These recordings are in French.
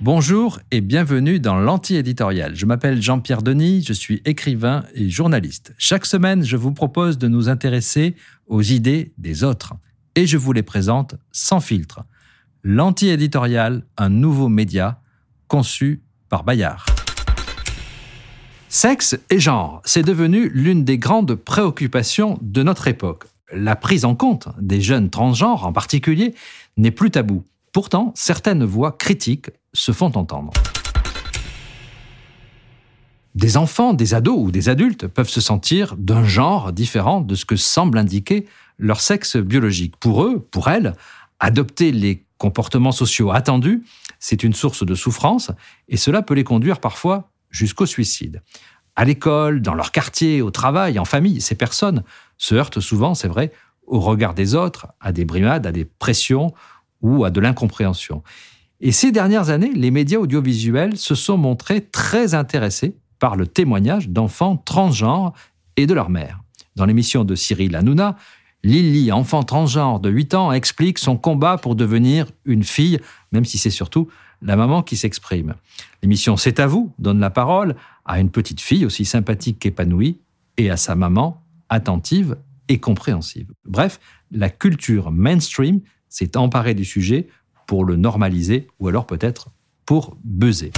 Bonjour et bienvenue dans l'anti-éditorial. Je m'appelle Jean-Pierre Denis, je suis écrivain et journaliste. Chaque semaine, je vous propose de nous intéresser aux idées des autres et je vous les présente sans filtre. L'anti-éditorial, un nouveau média conçu par Bayard. Sexe et genre, c'est devenu l'une des grandes préoccupations de notre époque. La prise en compte des jeunes transgenres en particulier n'est plus tabou. Pourtant, certaines voix critiques se font entendre. Des enfants, des ados ou des adultes peuvent se sentir d'un genre différent de ce que semble indiquer leur sexe biologique. Pour eux, pour elles, adopter les comportements sociaux attendus, c'est une source de souffrance et cela peut les conduire parfois jusqu'au suicide. À l'école, dans leur quartier, au travail, en famille, ces personnes se heurtent souvent, c'est vrai, au regard des autres, à des brimades, à des pressions ou à de l'incompréhension. Et ces dernières années, les médias audiovisuels se sont montrés très intéressés par le témoignage d'enfants transgenres et de leur mère. Dans l'émission de Cyril Hanouna, Lily, enfant transgenre de 8 ans, explique son combat pour devenir une fille, même si c'est surtout la maman qui s'exprime. L'émission C'est à vous donne la parole à une petite fille aussi sympathique qu'épanouie et à sa maman attentive et compréhensive. Bref, la culture mainstream s'est emparée du sujet pour le normaliser ou alors peut-être pour buzzer.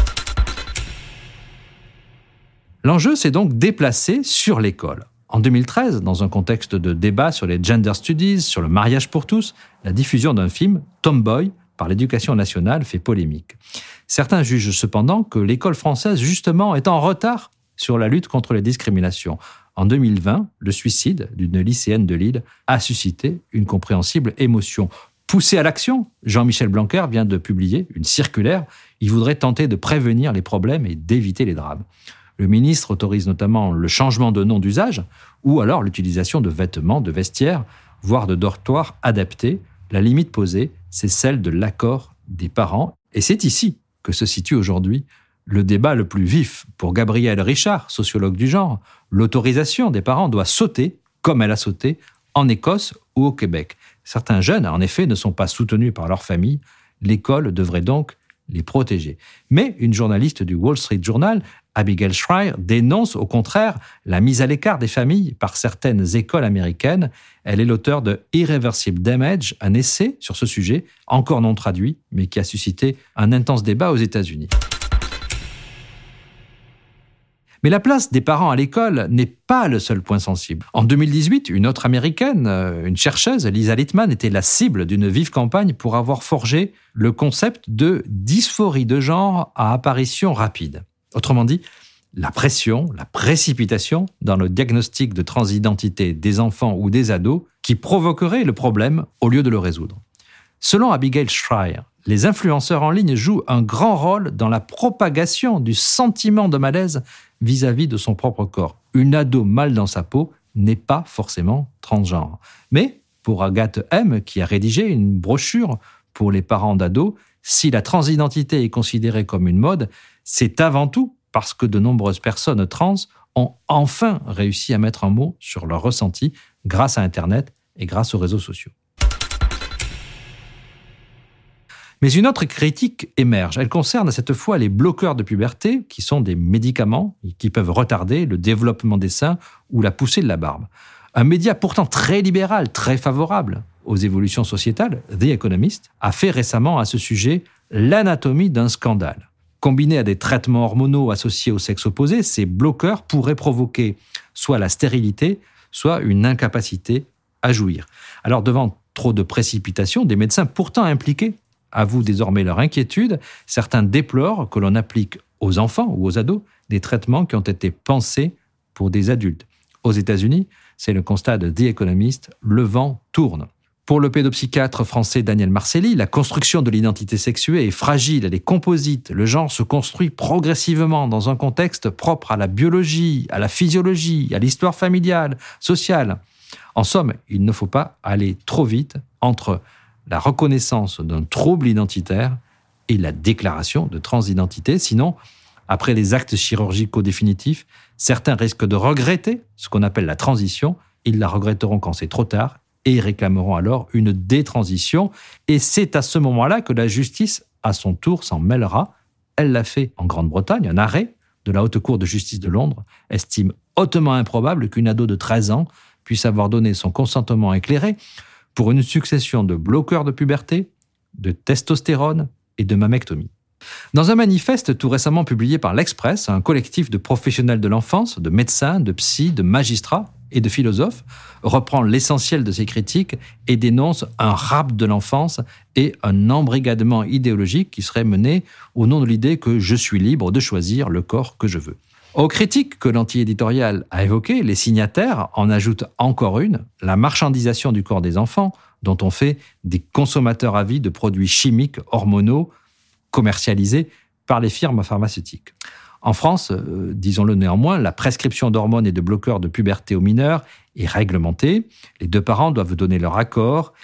L'enjeu s'est donc déplacé sur l'école. En 2013, dans un contexte de débat sur les gender studies, sur le mariage pour tous, la diffusion d'un film, Tomboy, par l'éducation nationale fait polémique. Certains jugent cependant que l'école française, justement, est en retard sur la lutte contre les discriminations. En 2020, le suicide d'une lycéenne de Lille a suscité une compréhensible émotion. Poussé à l'action, Jean-Michel Blanquer vient de publier une circulaire. Il voudrait tenter de prévenir les problèmes et d'éviter les drames. Le ministre autorise notamment le changement de nom d'usage ou alors l'utilisation de vêtements, de vestiaires, voire de dortoirs adaptés. La limite posée, c'est celle de l'accord des parents. Et c'est ici que se situe aujourd'hui le débat le plus vif. Pour Gabrielle Richard, sociologue du genre, l'autorisation des parents doit sauter, comme elle a sauté, en Écosse ou au Québec. Certains jeunes, en effet, ne sont pas soutenus par leur famille. L'école devrait donc les protéger. Mais une journaliste du Wall Street Journal, Abigail Schreier, dénonce au contraire la mise à l'écart des familles par certaines écoles américaines. Elle est l'auteur de Irreversible Damage, un essai sur ce sujet, encore non traduit, mais qui a suscité un intense débat aux États-Unis. Mais la place des parents à l'école n'est pas le seul point sensible. En 2018, une autre américaine, euh, une chercheuse, Lisa Littman, était la cible d'une vive campagne pour avoir forgé le concept de dysphorie de genre à apparition rapide. Autrement dit, la pression, la précipitation dans le diagnostic de transidentité des enfants ou des ados qui provoquerait le problème au lieu de le résoudre. Selon Abigail Schreier, les influenceurs en ligne jouent un grand rôle dans la propagation du sentiment de malaise vis-à-vis de son propre corps. Une ado mal dans sa peau n'est pas forcément transgenre. Mais pour Agathe M, qui a rédigé une brochure pour les parents d'ados, si la transidentité est considérée comme une mode, c'est avant tout parce que de nombreuses personnes trans ont enfin réussi à mettre un mot sur leur ressenti grâce à Internet et grâce aux réseaux sociaux. Mais une autre critique émerge. Elle concerne cette fois les bloqueurs de puberté, qui sont des médicaments qui peuvent retarder le développement des seins ou la poussée de la barbe. Un média pourtant très libéral, très favorable aux évolutions sociétales, The Economist, a fait récemment à ce sujet l'anatomie d'un scandale. Combinés à des traitements hormonaux associés au sexe opposé, ces bloqueurs pourraient provoquer soit la stérilité, soit une incapacité à jouir. Alors devant trop de précipitation, des médecins pourtant impliqués avouent désormais leur inquiétude. Certains déplorent que l'on applique aux enfants ou aux ados des traitements qui ont été pensés pour des adultes. Aux États-Unis, c'est le constat de The Economist, le vent tourne. Pour le pédopsychiatre français Daniel Marcelli, la construction de l'identité sexuée est fragile, elle est composite. Le genre se construit progressivement dans un contexte propre à la biologie, à la physiologie, à l'histoire familiale, sociale. En somme, il ne faut pas aller trop vite entre la reconnaissance d'un trouble identitaire et la déclaration de transidentité. Sinon, après les actes chirurgicaux définitifs, certains risquent de regretter ce qu'on appelle la transition. Ils la regretteront quand c'est trop tard et réclameront alors une détransition. Et c'est à ce moment-là que la justice, à son tour, s'en mêlera. Elle l'a fait en Grande-Bretagne. Un arrêt de la Haute Cour de justice de Londres estime hautement improbable qu'une ado de 13 ans puisse avoir donné son consentement éclairé pour une succession de bloqueurs de puberté, de testostérone et de mammectomie. Dans un manifeste tout récemment publié par l'Express, un collectif de professionnels de l'enfance, de médecins, de psy, de magistrats et de philosophes reprend l'essentiel de ces critiques et dénonce un rap de l'enfance et un embrigadement idéologique qui serait mené au nom de l'idée que je suis libre de choisir le corps que je veux. Aux critiques que l'anti-éditorial a évoquées, les signataires en ajoutent encore une, la marchandisation du corps des enfants, dont on fait des consommateurs à vie de produits chimiques, hormonaux, commercialisés par les firmes pharmaceutiques. En France, euh, disons-le néanmoins, la prescription d'hormones et de bloqueurs de puberté aux mineurs est réglementée. Les deux parents doivent donner leur accord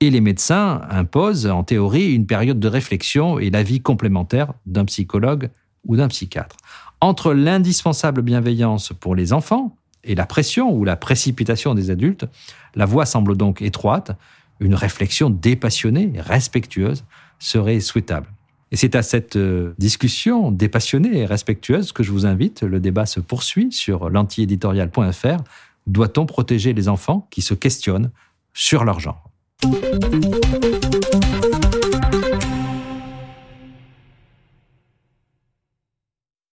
et les médecins imposent en théorie une période de réflexion et l'avis complémentaire d'un psychologue ou d'un psychiatre. Entre l'indispensable bienveillance pour les enfants et la pression ou la précipitation des adultes, la voie semble donc étroite. Une réflexion dépassionnée, respectueuse, serait souhaitable. Et c'est à cette euh, discussion dépassionnée et respectueuse que je vous invite. Le débat se poursuit sur l'antiéditorial.fr. Doit-on protéger les enfants qui se questionnent sur leur genre?